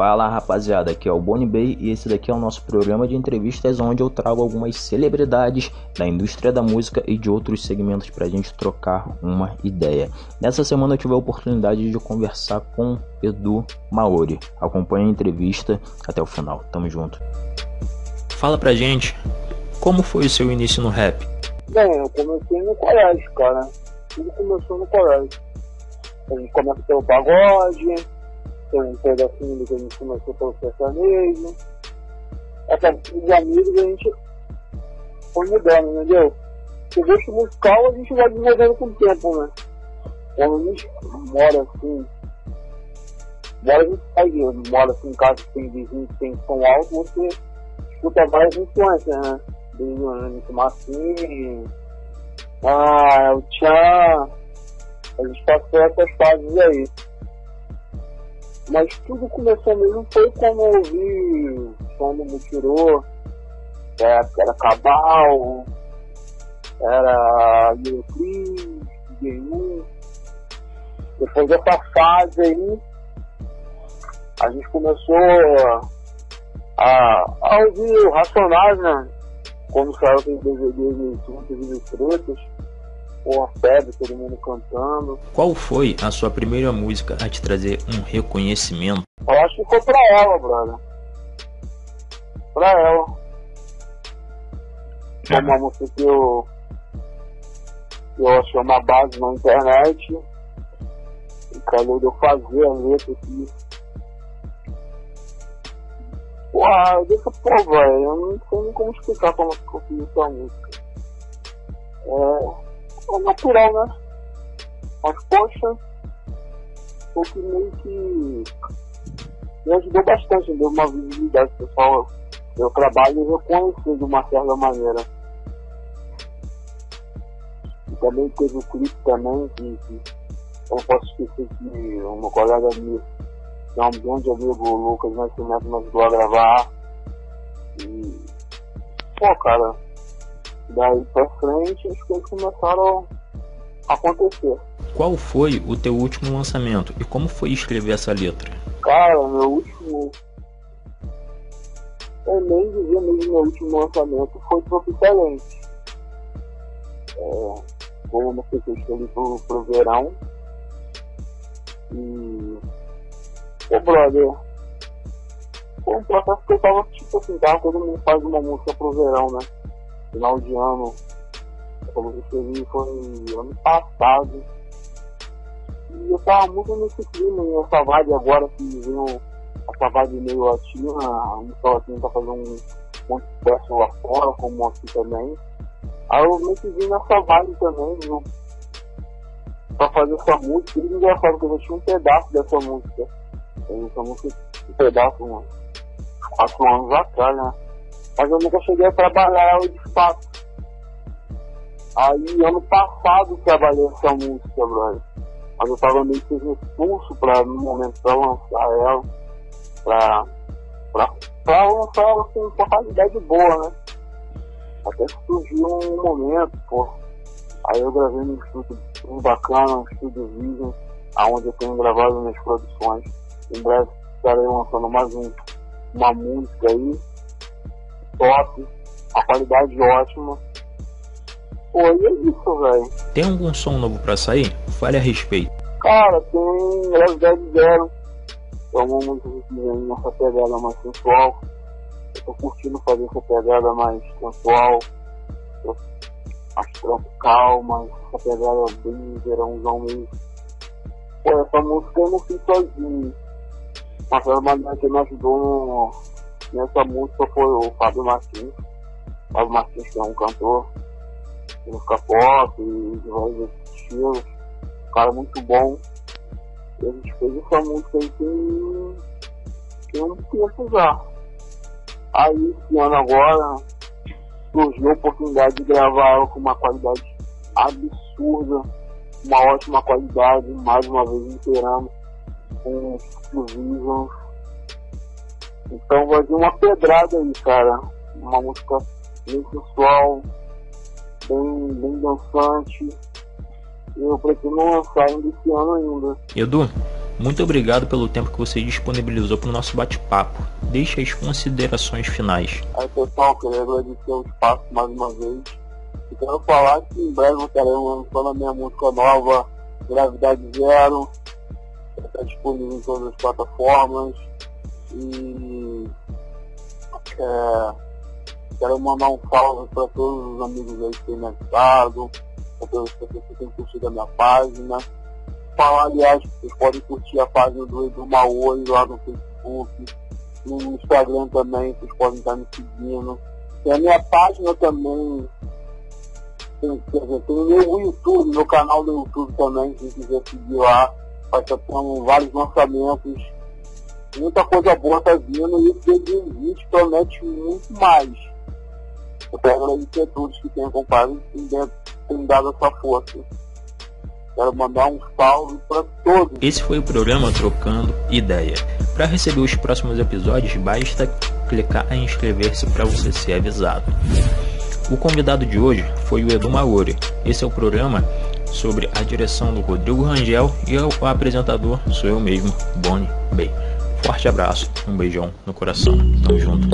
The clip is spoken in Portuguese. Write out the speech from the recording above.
Fala rapaziada, aqui é o Bonnie Bay e esse daqui é o nosso programa de entrevistas onde eu trago algumas celebridades da indústria da música e de outros segmentos para a gente trocar uma ideia. Nessa semana eu tive a oportunidade de conversar com Edu Maori. Acompanhe a entrevista até o final. Tamo junto. Fala pra gente, como foi o seu início no rap? Bem, eu comecei no colégio, cara. Tudo começou no colégio. A gente começa pelo pagode, tem um pedacinho que a gente começou pelo sertanejo. Até de amigos a gente foi mudando, entendeu? O gosto musical a gente vai desenvolvendo com o tempo, né? Quando a gente mora assim, mora a gente sai, mora assim em casa que tem vizinho que tem som alto, você escuta várias influências, né? Desde o Anitta Massinho, ah, o Tchan, a gente passou essas fases aí. Mas tudo começou mesmo foi quando eu ouvi o som do Mutirô, é, era Cabal, era Euroclis, DJ1. Depois dessa fase aí, a gente começou a, a ouvir o Racionais, né? Quando saiu aquele DVD de Juntos e pô, a febre, todo mundo cantando. Qual foi a sua primeira música a te trazer um reconhecimento? Eu acho que foi pra ela, brother. Pra ela. Foi uma música que eu, que eu achei uma base na internet. E calhou de eu fazer a letra aqui. Porra, deixa, pô, velho, eu não sei nem como explicar como eu fiz essa música. É é natural, né? Mas, poxa, foi que meio que me ajudou bastante, deu uma visibilidade pessoal. Eu trabalho reconhecer de uma certa maneira. E também teve o clipe também, que, que eu não posso esquecer que uma colega minha, que é um grande amigo, o Lucas Nascimento, me ajudou a gravar. E, pô, cara, Daí pra frente as coisas começaram a acontecer. Qual foi o teu último lançamento e como foi escrever essa letra? Cara, meu último. Eu nem dizia mesmo meu último lançamento foi Tropicalente. É, foi uma música que eu escolhi pro, pro verão. E. Ô brother, foi um processo que eu tava tipo assim, tava todo mundo faz uma música pro verão, né? Final de ano, como eu escrevi, foi ano passado. E eu tava muito nesse clima, essa vibe agora que veio essa vibe meio latina, a música latina tá fazendo um monte de sucesso lá fora, como aqui também. Aí eu meio que vim nessa vibe também, viu? Pra fazer essa música. E engraçado que eu já tinha um pedaço dessa música. Essa música, um pedaço, uns quatro anos atrás, né? Mas eu nunca cheguei a trabalhar ela de fato. Aí, ano passado, trabalhei essa música, brother. Mas eu tava meio que expulso pra, no momento, pra lançar ela, pra, pra, pra lançar ela com qualidade boa, né? Até que surgiu um momento, pô. Aí eu gravei num estúdio bacana, um estúdio Vision, aonde eu tenho gravado minhas produções. Em breve estarei lançando mais um, uma música aí top, a qualidade ótima. Pô, e é isso, velho. Tem algum som novo pra sair? Fale a respeito. Cara, tem Red Dead Zero. É uma música que vem nessa pegada mais sensual. Eu tô curtindo fazer essa pegada mais sensual, mais tropical, mas essa pegada bem verãozão mesmo. Pô, essa música eu não fiz sozinho. Mas foi uma que me ajudou no Nessa música foi o Fábio Martins. O Fábio Martins que é um cantor de música pop e de vários estilos. Um cara muito bom. E a gente fez essa música aí tem, tem um tempo já. Aí esse ano agora surgiu a oportunidade de gravar ela com uma qualidade absurda, uma ótima qualidade, mais uma vez inteiramos com exclusivos então vai vir uma pedrada aí, cara. Uma música bem sensual, bem, bem dançante. E eu pretendo lançar ainda esse ano ainda. Edu, Muito obrigado pelo tempo que você disponibilizou para o nosso bate-papo. Deixe as considerações finais. Aí pessoal, queria agradecer o espaço mais uma vez. E quero falar que em breve eu estarei lançando a minha música nova, Gravidade Zero. Está disponível em todas as plataformas. E é, quero mandar um salve para todos os amigos aí que têm me ajudado, para todas as que têm curtido a minha página. Falar, aliás, vocês podem curtir a página do Edu Maoi lá no Facebook, no Instagram também, vocês podem estar me seguindo. Tem a minha página também, tem, quer dizer, tem o meu YouTube, meu canal do YouTube também, quem quiser seguir lá, vai estar vários lançamentos muita coisa boa está vindo e o 2020 promete muito mais. Eu quero agradecer a todos que têm acompanhado e têm dado essa força. Quero mandar um salve para todos. Esse foi o programa Trocando Ideia. Para receber os próximos episódios, basta clicar em inscrever-se para você ser avisado. O convidado de hoje foi o Edu Maori. Esse é o programa sobre a direção do Rodrigo Rangel e o apresentador sou eu mesmo, Bonnie Bay. Forte abraço, um beijão no coração. Tamo junto.